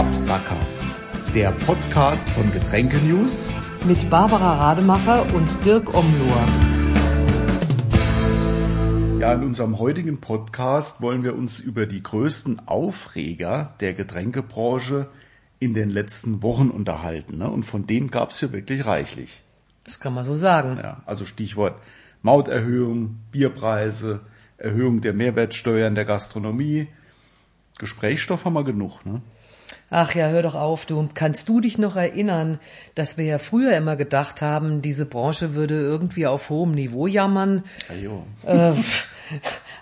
Absacker. Der Podcast von Getränke News mit Barbara Rademacher und Dirk Omlohr. Ja, in unserem heutigen Podcast wollen wir uns über die größten Aufreger der Getränkebranche in den letzten Wochen unterhalten. Ne? Und von denen gab es ja wirklich reichlich. Das kann man so sagen. Ja, also Stichwort Mauterhöhung, Bierpreise, Erhöhung der Mehrwertsteuern der Gastronomie. Gesprächsstoff haben wir genug, ne? Ach ja, hör doch auf, du. Kannst du dich noch erinnern, dass wir ja früher immer gedacht haben, diese Branche würde irgendwie auf hohem Niveau jammern? Ja, äh,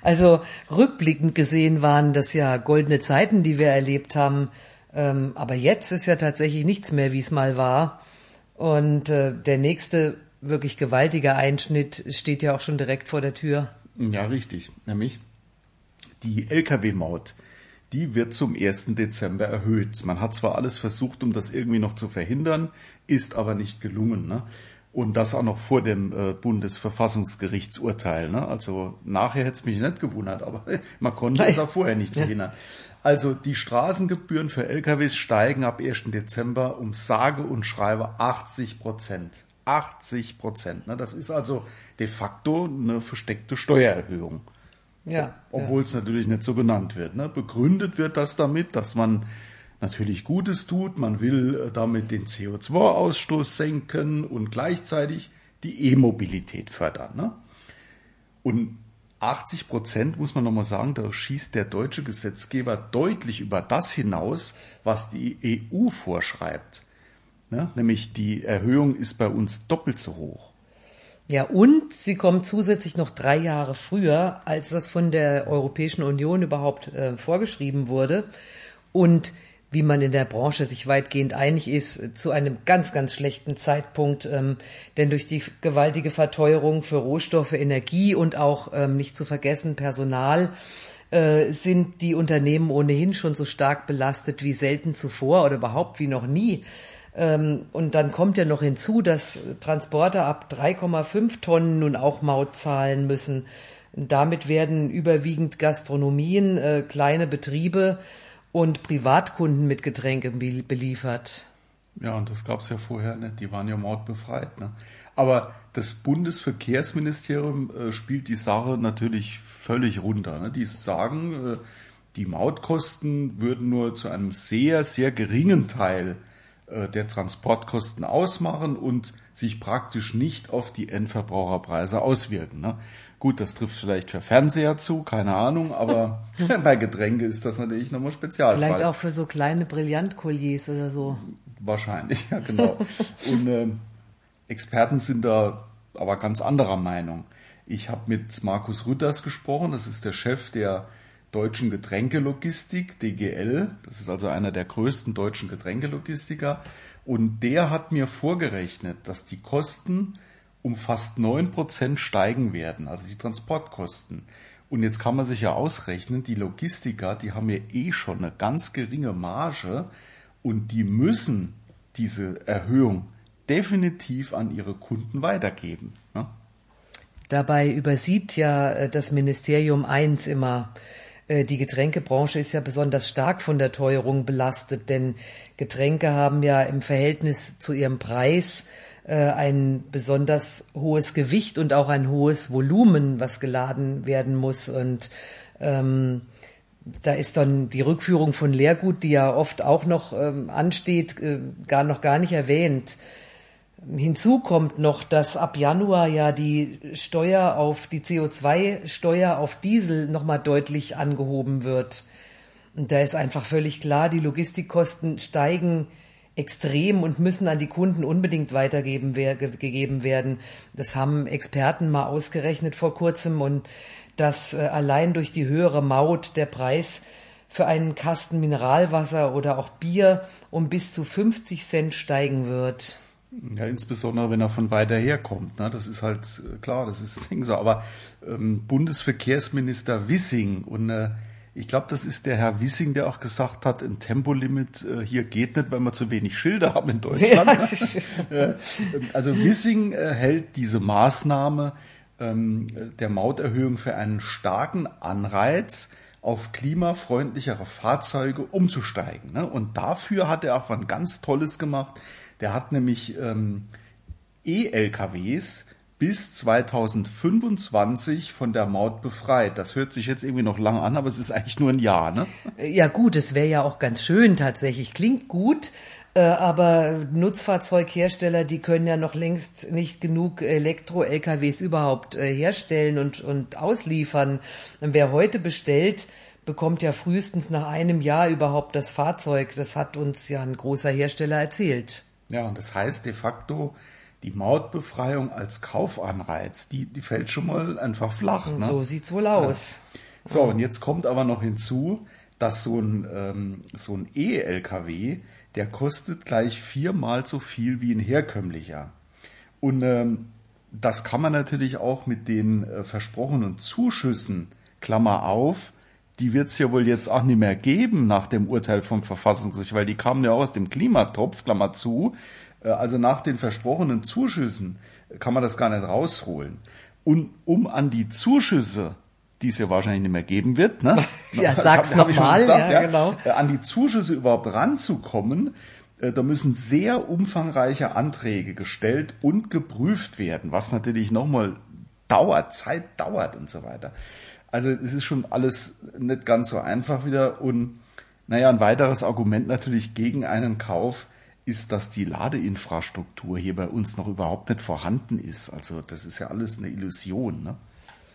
also rückblickend gesehen waren das ja goldene Zeiten, die wir erlebt haben. Ähm, aber jetzt ist ja tatsächlich nichts mehr, wie es mal war. Und äh, der nächste wirklich gewaltige Einschnitt steht ja auch schon direkt vor der Tür. Ja, richtig. Nämlich die Lkw-Maut die wird zum 1. Dezember erhöht. Man hat zwar alles versucht, um das irgendwie noch zu verhindern, ist aber nicht gelungen. Ne? Und das auch noch vor dem äh, Bundesverfassungsgerichtsurteil. Ne? Also nachher hätte es mich nicht gewundert, aber man konnte es auch vorher nicht verhindern. Also die Straßengebühren für LKWs steigen ab 1. Dezember um sage und schreibe 80 Prozent. 80 Prozent. Ne? Das ist also de facto eine versteckte Steuererhöhung. Ja, obwohl ja. es natürlich nicht so genannt wird. Ne? Begründet wird das damit, dass man natürlich Gutes tut, man will äh, damit den CO2-Ausstoß senken und gleichzeitig die E-Mobilität fördern. Ne? Und 80 Prozent, muss man nochmal sagen, da schießt der deutsche Gesetzgeber deutlich über das hinaus, was die EU vorschreibt. Ne? Nämlich die Erhöhung ist bei uns doppelt so hoch. Ja, und sie kommt zusätzlich noch drei Jahre früher, als das von der Europäischen Union überhaupt äh, vorgeschrieben wurde. Und wie man in der Branche sich weitgehend einig ist, zu einem ganz, ganz schlechten Zeitpunkt. Ähm, denn durch die gewaltige Verteuerung für Rohstoffe, Energie und auch ähm, nicht zu vergessen Personal äh, sind die Unternehmen ohnehin schon so stark belastet wie selten zuvor oder überhaupt wie noch nie. Ähm, und dann kommt ja noch hinzu, dass Transporter ab 3,5 Tonnen nun auch Maut zahlen müssen. Damit werden überwiegend Gastronomien, äh, kleine Betriebe und Privatkunden mit Getränken beliefert. Ja, und das gab es ja vorher nicht. Die waren ja mautbefreit. Ne? Aber das Bundesverkehrsministerium äh, spielt die Sache natürlich völlig runter. Ne? Die sagen, äh, die Mautkosten würden nur zu einem sehr, sehr geringen Teil der Transportkosten ausmachen und sich praktisch nicht auf die Endverbraucherpreise auswirken. Ne? Gut, das trifft vielleicht für Fernseher zu, keine Ahnung, aber bei Getränke ist das natürlich nochmal spezial. Vielleicht auch für so kleine Brillantkolliers oder so. Wahrscheinlich, ja genau. und äh, Experten sind da aber ganz anderer Meinung. Ich habe mit Markus Rütters gesprochen, das ist der Chef der deutschen Getränkelogistik, DGL. Das ist also einer der größten deutschen Getränkelogistiker. Und der hat mir vorgerechnet, dass die Kosten um fast neun Prozent steigen werden, also die Transportkosten. Und jetzt kann man sich ja ausrechnen, die Logistiker, die haben ja eh schon eine ganz geringe Marge und die müssen diese Erhöhung definitiv an ihre Kunden weitergeben. Ne? Dabei übersieht ja äh, das Ministerium eins immer, die Getränkebranche ist ja besonders stark von der Teuerung belastet, denn Getränke haben ja im Verhältnis zu ihrem Preis äh, ein besonders hohes Gewicht und auch ein hohes Volumen, was geladen werden muss. Und ähm, da ist dann die Rückführung von Leergut, die ja oft auch noch ähm, ansteht, äh, gar noch gar nicht erwähnt. Hinzu kommt noch, dass ab Januar ja die Steuer auf die CO2-Steuer auf Diesel nochmal deutlich angehoben wird. Und da ist einfach völlig klar, die Logistikkosten steigen extrem und müssen an die Kunden unbedingt weitergegeben werden. Das haben Experten mal ausgerechnet vor kurzem und dass äh, allein durch die höhere Maut der Preis für einen Kasten Mineralwasser oder auch Bier um bis zu 50 Cent steigen wird. Ja, insbesondere wenn er von weiter her kommt. Ne? Das ist halt äh, klar, das ist so. Aber ähm, Bundesverkehrsminister Wissing und äh, ich glaube, das ist der Herr Wissing, der auch gesagt hat, ein Tempolimit äh, hier geht nicht, weil wir zu wenig Schilder haben in Deutschland. Ja. also Wissing äh, hält diese Maßnahme ähm, der Mauterhöhung für einen starken Anreiz, auf klimafreundlichere Fahrzeuge umzusteigen. Ne? Und dafür hat er auch was ganz Tolles gemacht. Der hat nämlich ähm, E-LKWs bis 2025 von der Maut befreit. Das hört sich jetzt irgendwie noch lang an, aber es ist eigentlich nur ein Jahr, ne? Ja gut, es wäre ja auch ganz schön tatsächlich. Klingt gut, äh, aber Nutzfahrzeughersteller, die können ja noch längst nicht genug Elektro-LKWs überhaupt äh, herstellen und, und ausliefern. Wer heute bestellt, bekommt ja frühestens nach einem Jahr überhaupt das Fahrzeug. Das hat uns ja ein großer Hersteller erzählt. Ja, und das heißt de facto, die Mautbefreiung als Kaufanreiz, die, die fällt schon mal einfach flach. Ne? So sieht's wohl aus. Ja. So, und jetzt kommt aber noch hinzu, dass so ein, ähm, so ein E-LKW, der kostet gleich viermal so viel wie ein herkömmlicher. Und ähm, das kann man natürlich auch mit den äh, versprochenen Zuschüssen, Klammer auf, die wird's ja wohl jetzt auch nicht mehr geben nach dem Urteil vom Verfassungsgericht, weil die kamen ja aus dem Klimatopf, Klammer zu. Äh, also nach den versprochenen Zuschüssen kann man das gar nicht rausholen. Und um an die Zuschüsse, die es ja wahrscheinlich nicht mehr geben wird, ne? ja, sag's nochmal, ja, ja, genau. Äh, an die Zuschüsse überhaupt ranzukommen, äh, da müssen sehr umfangreiche Anträge gestellt und geprüft werden, was natürlich nochmal dauert, Zeit dauert und so weiter. Also es ist schon alles nicht ganz so einfach wieder und naja, ein weiteres Argument natürlich gegen einen Kauf ist, dass die Ladeinfrastruktur hier bei uns noch überhaupt nicht vorhanden ist. Also das ist ja alles eine Illusion. Ne?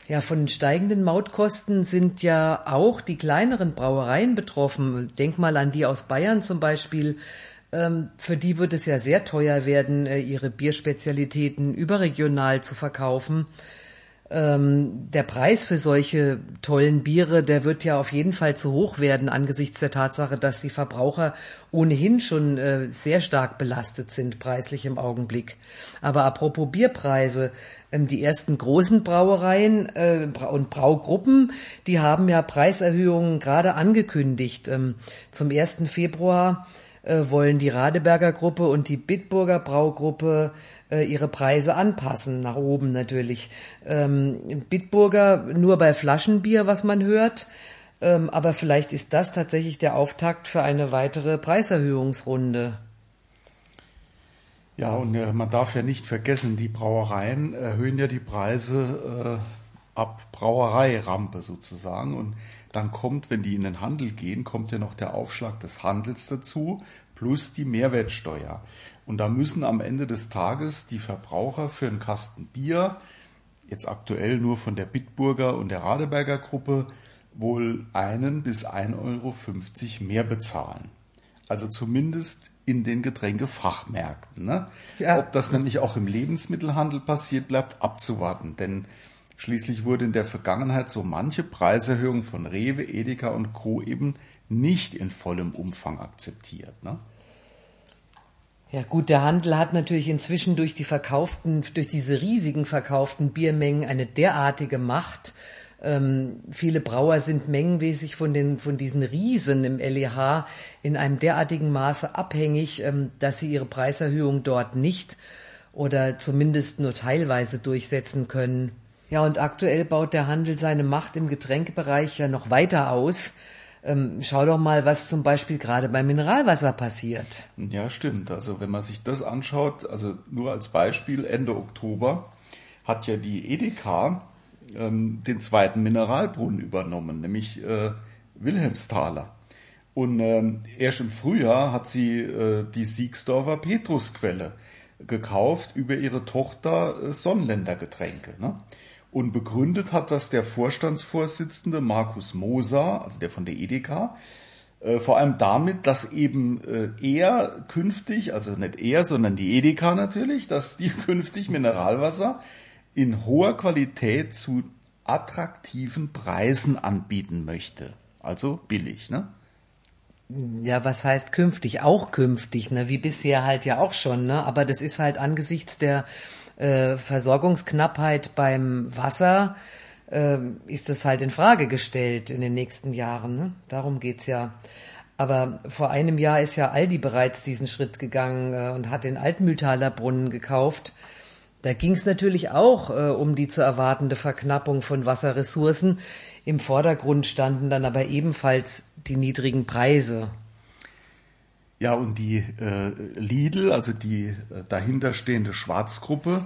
Ja, von den steigenden Mautkosten sind ja auch die kleineren Brauereien betroffen. Denk mal an die aus Bayern zum Beispiel. Ähm, für die wird es ja sehr teuer werden, äh, ihre Bierspezialitäten überregional zu verkaufen ähm, der Preis für solche tollen Biere, der wird ja auf jeden Fall zu hoch werden angesichts der Tatsache, dass die Verbraucher ohnehin schon äh, sehr stark belastet sind preislich im Augenblick. Aber apropos Bierpreise, ähm, die ersten großen Brauereien äh, und Braugruppen, die haben ja Preiserhöhungen gerade angekündigt. Ähm, zum 1. Februar äh, wollen die Radeberger Gruppe und die Bitburger Braugruppe äh, ihre Preise anpassen, nach oben natürlich. Ähm, Bitburger nur bei Flaschenbier, was man hört. Ähm, aber vielleicht ist das tatsächlich der Auftakt für eine weitere Preiserhöhungsrunde. Ja, und äh, man darf ja nicht vergessen, die Brauereien erhöhen ja die Preise äh, ab Brauereirampe sozusagen. Und dann kommt, wenn die in den Handel gehen, kommt ja noch der Aufschlag des Handels dazu, plus die Mehrwertsteuer. Und da müssen am Ende des Tages die Verbraucher für einen Kasten Bier, jetzt aktuell nur von der Bitburger und der Radeberger Gruppe, wohl einen bis 1,50 Euro mehr bezahlen. Also zumindest in den Getränkefachmärkten. Ne? Ja. Ob das nämlich auch im Lebensmittelhandel passiert, bleibt abzuwarten. Denn schließlich wurde in der Vergangenheit so manche Preiserhöhung von Rewe, Edeka und Co. eben nicht in vollem Umfang akzeptiert. Ne? Ja gut, der Handel hat natürlich inzwischen durch die verkauften, durch diese riesigen verkauften Biermengen eine derartige Macht. Ähm, viele Brauer sind mengenmäßig von den, von diesen Riesen im LEH in einem derartigen Maße abhängig, ähm, dass sie ihre Preiserhöhung dort nicht oder zumindest nur teilweise durchsetzen können. Ja, und aktuell baut der Handel seine Macht im Getränkebereich ja noch weiter aus. Ähm, schau doch mal, was zum Beispiel gerade beim Mineralwasser passiert. Ja, stimmt. Also wenn man sich das anschaut, also nur als Beispiel, Ende Oktober hat ja die Edeka ähm, den zweiten Mineralbrunnen übernommen, nämlich äh, Wilhelmsthaler. Und ähm, erst im Frühjahr hat sie äh, die Siegsdorfer Petrusquelle gekauft über ihre Tochter äh, Sonnenländer Getränke. Ne? Und begründet hat das der Vorstandsvorsitzende Markus Moser, also der von der Edeka, äh, vor allem damit, dass eben äh, er künftig, also nicht er, sondern die Edeka natürlich, dass die künftig Mineralwasser in hoher Qualität zu attraktiven Preisen anbieten möchte. Also billig, ne? Ja, was heißt künftig? Auch künftig, ne? Wie bisher halt ja auch schon, ne? Aber das ist halt angesichts der äh, Versorgungsknappheit beim Wasser äh, ist das halt in Frage gestellt in den nächsten Jahren. Ne? Darum geht's ja. Aber vor einem Jahr ist ja Aldi bereits diesen Schritt gegangen äh, und hat den Altmühltaler Brunnen gekauft. Da ging es natürlich auch äh, um die zu erwartende Verknappung von Wasserressourcen. Im Vordergrund standen dann aber ebenfalls die niedrigen Preise. Ja, und die äh, Lidl, also die äh, dahinterstehende Schwarzgruppe,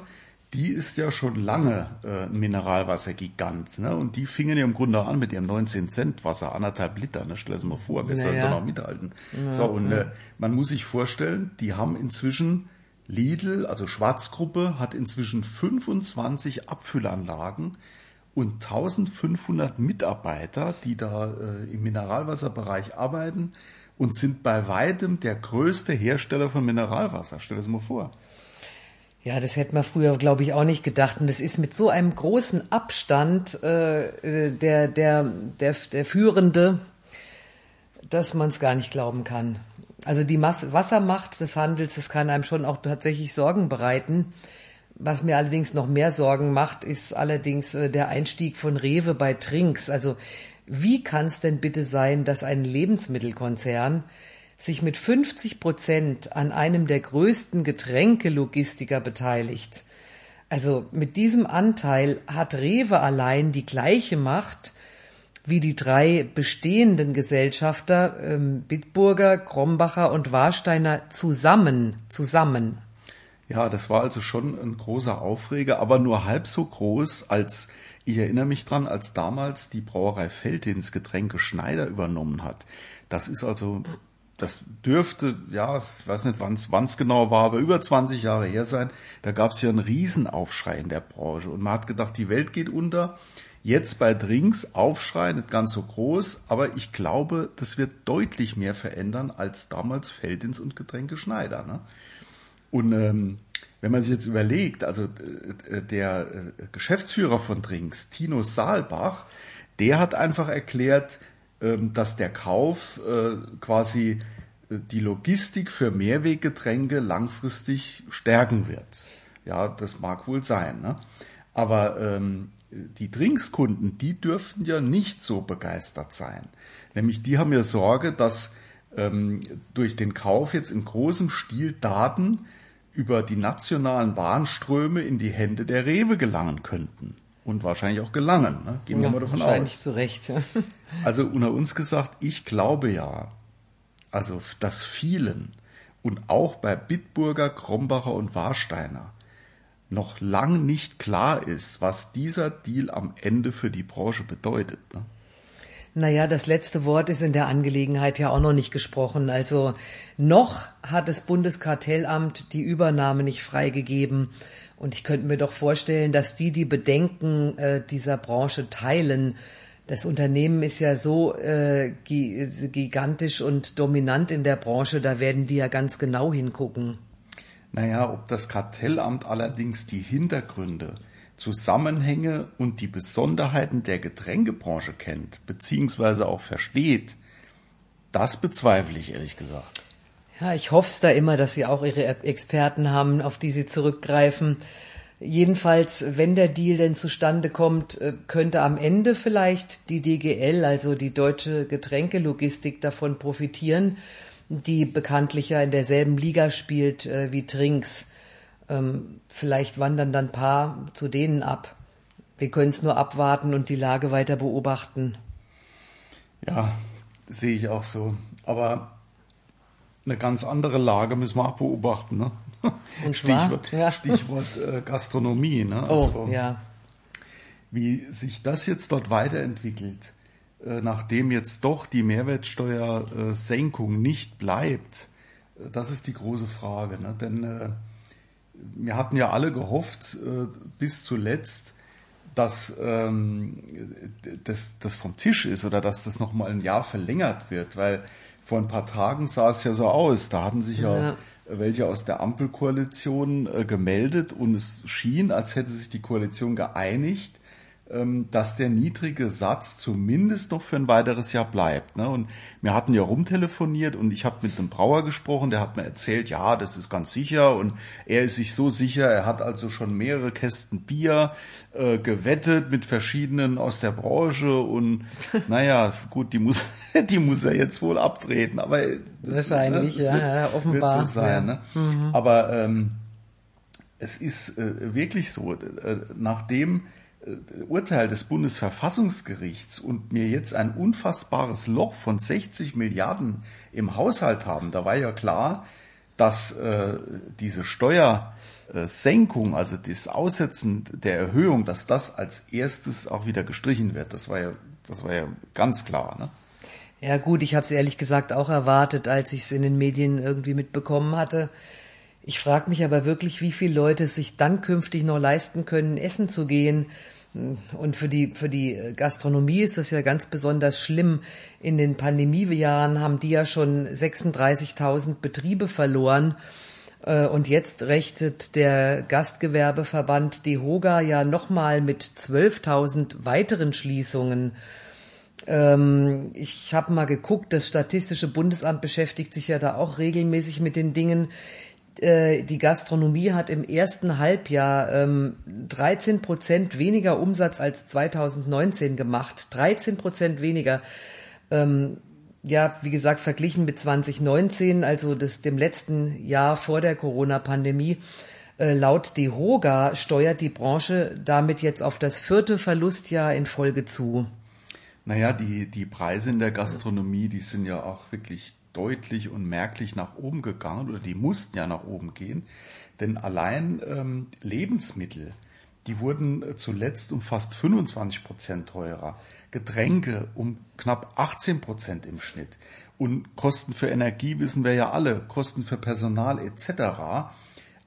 die ist ja schon lange äh, ein Mineralwassergigant. Ne? Und die fingen ja im Grunde an mit ihrem 19 Cent Wasser, anderthalb Liter. Ne? Stell es mal vor, wer soll naja. da noch mithalten? Ja, so, und ja. äh, man muss sich vorstellen, die haben inzwischen Lidl, also Schwarzgruppe, hat inzwischen 25 Abfüllanlagen und 1500 Mitarbeiter, die da äh, im Mineralwasserbereich arbeiten und sind bei weitem der größte Hersteller von Mineralwasser. Stell dir das mal vor. Ja, das hätte man früher, glaube ich, auch nicht gedacht. Und das ist mit so einem großen Abstand äh, der, der, der, der Führende, dass man es gar nicht glauben kann. Also die Mas Wassermacht des Handels, das kann einem schon auch tatsächlich Sorgen bereiten. Was mir allerdings noch mehr Sorgen macht, ist allerdings äh, der Einstieg von Rewe bei Trinks. Also wie kann es denn bitte sein, dass ein Lebensmittelkonzern sich mit 50 Prozent an einem der größten Getränkelogistiker beteiligt. Also mit diesem Anteil hat Rewe allein die gleiche Macht wie die drei bestehenden Gesellschafter ähm, Bitburger, Krombacher und Warsteiner zusammen, zusammen. Ja, das war also schon ein großer Aufreger, aber nur halb so groß als ich erinnere mich dran, als damals die Brauerei Feldins Getränke Schneider übernommen hat. Das ist also das dürfte, ja, ich weiß nicht, wann es genau war, aber über 20 Jahre her sein. Da gab es ja einen Riesenaufschrei in der Branche und man hat gedacht, die Welt geht unter. Jetzt bei Drinks Aufschrei, nicht ganz so groß, aber ich glaube, das wird deutlich mehr verändern als damals Feldins und Getränke Schneider. Ne? Und ähm, wenn man sich jetzt überlegt, also äh, der äh, Geschäftsführer von Drinks, Tino Saalbach, der hat einfach erklärt, ähm, dass der Kauf äh, quasi äh, die Logistik für Mehrweggetränke langfristig stärken wird. Ja, das mag wohl sein. Ne? Aber ähm, die Drinkskunden, die dürften ja nicht so begeistert sein. Nämlich die haben ja Sorge, dass ähm, durch den Kauf jetzt in großem Stil Daten über die nationalen Warenströme in die Hände der Rewe gelangen könnten und wahrscheinlich auch gelangen. Ne? Gehen wir mal davon wahrscheinlich aus. zu Recht. Ja. Also unter uns gesagt, ich glaube ja, also dass vielen und auch bei Bitburger, Krombacher und Warsteiner noch lang nicht klar ist, was dieser Deal am Ende für die Branche bedeutet. Ne? Naja, das letzte Wort ist in der Angelegenheit ja auch noch nicht gesprochen. Also noch hat das Bundeskartellamt die Übernahme nicht freigegeben. Und ich könnte mir doch vorstellen, dass die die Bedenken äh, dieser Branche teilen. Das Unternehmen ist ja so äh, gigantisch und dominant in der Branche, da werden die ja ganz genau hingucken. Naja, ob das Kartellamt allerdings die Hintergründe, Zusammenhänge und die Besonderheiten der Getränkebranche kennt, beziehungsweise auch versteht, das bezweifle ich ehrlich gesagt. Ja, ich hoffe es da immer, dass Sie auch Ihre Experten haben, auf die Sie zurückgreifen. Jedenfalls, wenn der Deal denn zustande kommt, äh, könnte am Ende vielleicht die DGL, also die deutsche Getränkelogistik, davon profitieren, die bekanntlich ja in derselben Liga spielt äh, wie Trinks. Ähm, vielleicht wandern dann paar zu denen ab. Wir können es nur abwarten und die Lage weiter beobachten. Ja, sehe ich auch so. Aber eine ganz andere Lage müssen wir auch beobachten. Ne? Stichwort, ja. Stichwort äh, Gastronomie. Ne? Oh, also, oh, ja. Wie sich das jetzt dort weiterentwickelt, äh, nachdem jetzt doch die Mehrwertsteuersenkung nicht bleibt, äh, das ist die große Frage. Ne? Denn äh, wir hatten ja alle gehofft, äh, bis zuletzt, dass ähm, das, das vom Tisch ist oder dass das nochmal ein Jahr verlängert wird, weil vor ein paar Tagen sah es ja so aus. Da hatten sich ja, ja welche aus der Ampelkoalition äh, gemeldet und es schien, als hätte sich die Koalition geeinigt, dass der niedrige Satz zumindest noch für ein weiteres Jahr bleibt. Ne? Und wir hatten ja rumtelefoniert und ich habe mit einem Brauer gesprochen, der hat mir erzählt, ja, das ist ganz sicher und er ist sich so sicher, er hat also schon mehrere Kästen Bier äh, gewettet mit verschiedenen aus der Branche und naja, gut, die muss, die muss er jetzt wohl abtreten, aber das, wahrscheinlich, ne, das ja, ja, offenbar. Wird so sein, ja. ne? Mhm. Aber ähm, es ist äh, wirklich so, äh, nachdem äh, Urteil des Bundesverfassungsgerichts und mir jetzt ein unfassbares Loch von 60 Milliarden im Haushalt haben, da war ja klar, dass äh, diese Steuersenkung, also das Aussetzen der Erhöhung, dass das als erstes auch wieder gestrichen wird. Das war ja, das war ja ganz klar. Ne? Ja gut, ich habe es ehrlich gesagt auch erwartet, als ich es in den Medien irgendwie mitbekommen hatte. Ich frage mich aber wirklich, wie viele Leute es sich dann künftig noch leisten können, essen zu gehen. Und für die, für die Gastronomie ist das ja ganz besonders schlimm. In den Pandemiejahren haben die ja schon 36.000 Betriebe verloren. Äh, und jetzt rechnet der Gastgewerbeverband DEHOGA ja nochmal mit 12.000 weiteren Schließungen. Ähm, ich habe mal geguckt, das Statistische Bundesamt beschäftigt sich ja da auch regelmäßig mit den Dingen. Äh, die Gastronomie hat im ersten Halbjahr ähm, 13 Prozent weniger Umsatz als 2019 gemacht. 13 Prozent weniger. Ähm, ja, wie gesagt, verglichen mit 2019, also das, dem letzten Jahr vor der Corona-Pandemie. Äh, laut DEHOGA steuert die Branche damit jetzt auf das vierte Verlustjahr in Folge zu. Naja, die, die Preise in der Gastronomie, die sind ja auch wirklich deutlich und merklich nach oben gegangen oder die mussten ja nach oben gehen. Denn allein ähm, Lebensmittel, die wurden äh, zuletzt um fast 25 Prozent teurer. Getränke um knapp 18 Prozent im Schnitt. Und Kosten für Energie wissen wir ja alle, Kosten für Personal etc.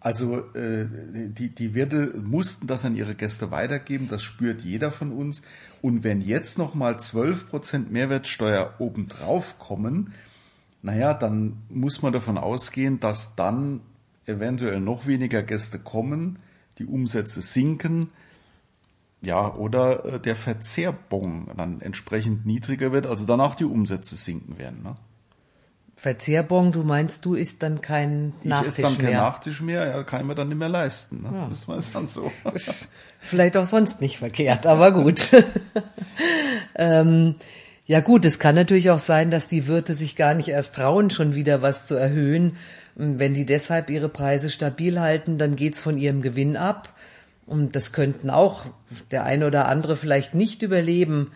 Also äh, die, die Wirte mussten das an ihre Gäste weitergeben, das spürt jeder von uns. Und wenn jetzt nochmal 12 Prozent Mehrwertsteuer obendrauf kommen, naja, dann muss man davon ausgehen, dass dann eventuell noch weniger Gäste kommen, die Umsätze sinken, ja, oder äh, der Verzehrbon dann entsprechend niedriger wird, also danach die Umsätze sinken werden. Ne? Verzehrbon, du meinst, du isst dann kein Nachtisch mehr? Ich esse dann kein Nachtisch mehr, ja, kann ich mir dann nicht mehr leisten. Ne? Ja. Das ist dann so. Ist vielleicht auch sonst nicht verkehrt, aber gut. ähm, ja gut, es kann natürlich auch sein, dass die Wirte sich gar nicht erst trauen, schon wieder was zu erhöhen. Wenn die deshalb ihre Preise stabil halten, dann geht's von ihrem Gewinn ab. Und das könnten auch der eine oder andere vielleicht nicht überleben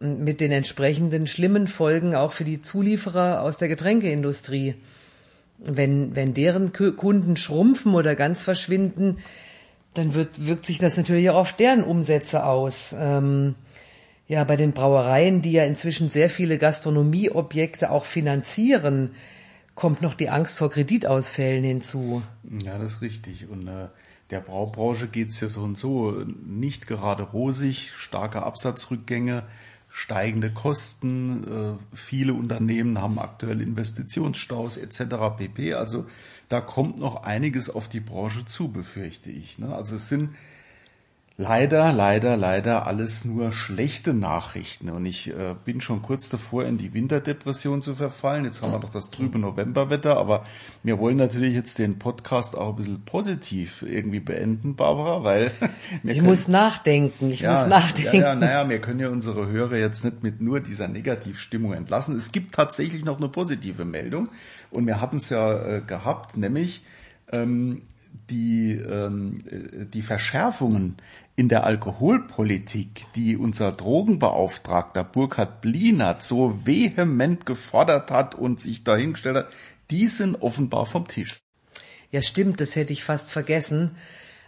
mit den entsprechenden schlimmen Folgen auch für die Zulieferer aus der Getränkeindustrie. Wenn, wenn deren Kunden schrumpfen oder ganz verschwinden, dann wird, wirkt sich das natürlich auch auf deren Umsätze aus. Ähm, ja, bei den Brauereien, die ja inzwischen sehr viele Gastronomieobjekte auch finanzieren, kommt noch die Angst vor Kreditausfällen hinzu. Ja, das ist richtig. Und äh, der Braubranche geht's ja so und so nicht gerade rosig, starke Absatzrückgänge, steigende Kosten, äh, viele Unternehmen haben aktuell Investitionsstaus etc. pp. Also da kommt noch einiges auf die Branche zu, befürchte ich. Ne? Also es sind Leider, leider, leider alles nur schlechte Nachrichten. Und ich äh, bin schon kurz davor, in die Winterdepression zu verfallen. Jetzt haben wir doch das trübe Novemberwetter, aber wir wollen natürlich jetzt den Podcast auch ein bisschen positiv irgendwie beenden, Barbara, weil ich können, muss nachdenken. Ich ja, muss nachdenken. Ja, ja, naja, wir können ja unsere Hörer jetzt nicht mit nur dieser Negativstimmung entlassen. Es gibt tatsächlich noch eine positive Meldung und wir hatten es ja äh, gehabt, nämlich ähm, die, ähm, äh, die Verschärfungen in der Alkoholpolitik, die unser Drogenbeauftragter Burkhard Blinert so vehement gefordert hat und sich dahingestellt hat, die sind offenbar vom Tisch. Ja, stimmt, das hätte ich fast vergessen.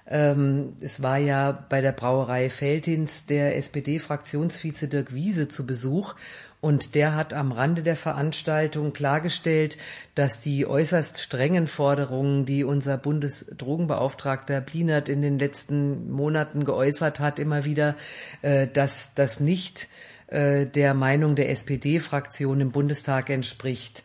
Ähm, es war ja bei der Brauerei Feldins der SPD-Fraktionsvize Dirk Wiese zu Besuch. Und der hat am Rande der Veranstaltung klargestellt, dass die äußerst strengen Forderungen, die unser Bundesdrogenbeauftragter Blinert in den letzten Monaten geäußert hat, immer wieder, äh, dass das nicht äh, der Meinung der SPD-Fraktion im Bundestag entspricht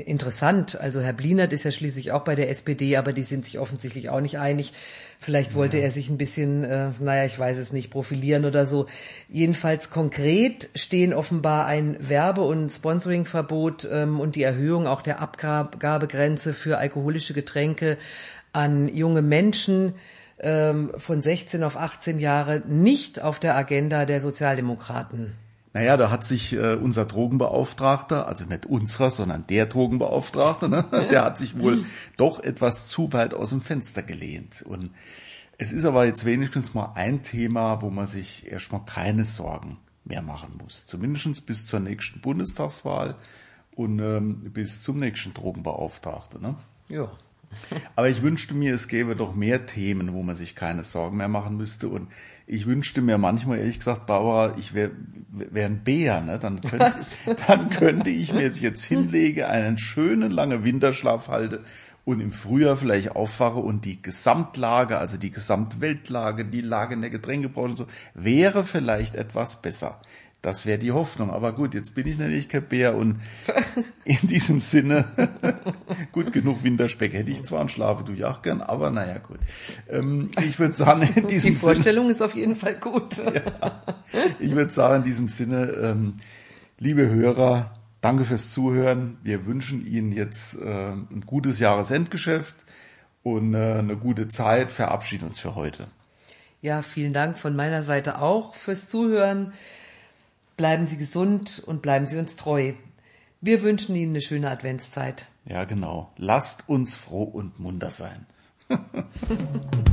interessant. Also Herr Blinert ist ja schließlich auch bei der SPD, aber die sind sich offensichtlich auch nicht einig. Vielleicht wollte ja. er sich ein bisschen, äh, naja, ich weiß es nicht, profilieren oder so. Jedenfalls konkret stehen offenbar ein Werbe- und Sponsoringverbot ähm, und die Erhöhung auch der Abgabegrenze für alkoholische Getränke an junge Menschen ähm, von 16 auf 18 Jahre nicht auf der Agenda der Sozialdemokraten. Naja, da hat sich äh, unser Drogenbeauftragter, also nicht unserer, sondern der Drogenbeauftragte, ne, der hat sich wohl doch etwas zu weit aus dem Fenster gelehnt. Und Es ist aber jetzt wenigstens mal ein Thema, wo man sich erstmal keine Sorgen mehr machen muss. Zumindest bis zur nächsten Bundestagswahl und ähm, bis zum nächsten Drogenbeauftragten. Ne? Ja. Aber ich wünschte mir, es gäbe doch mehr Themen, wo man sich keine Sorgen mehr machen müsste. Und ich wünschte mir manchmal, ehrlich gesagt, Barbara, ich wäre wär ein Bär, ne? dann, könnte, dann könnte ich mir jetzt, jetzt hinlege, einen schönen langen Winterschlaf halte und im Frühjahr vielleicht aufwache und die Gesamtlage, also die Gesamtweltlage, die Lage in der Getränkebranche und so, wäre vielleicht etwas besser. Das wäre die Hoffnung. Aber gut, jetzt bin ich natürlich kein Bär und in diesem Sinne, gut genug Winterspeck hätte ich zwar und schlafe du ja auch gern, aber naja, gut. Ähm, ich würde sagen, in diesem Die Vorstellung Sinne, ist auf jeden Fall gut. ja, ich würde sagen, in diesem Sinne, ähm, liebe Hörer, danke fürs Zuhören. Wir wünschen Ihnen jetzt äh, ein gutes Jahresendgeschäft und äh, eine gute Zeit. Verabschieden uns für heute. Ja, vielen Dank von meiner Seite auch fürs Zuhören. Bleiben Sie gesund und bleiben Sie uns treu. Wir wünschen Ihnen eine schöne Adventszeit. Ja, genau. Lasst uns froh und munter sein.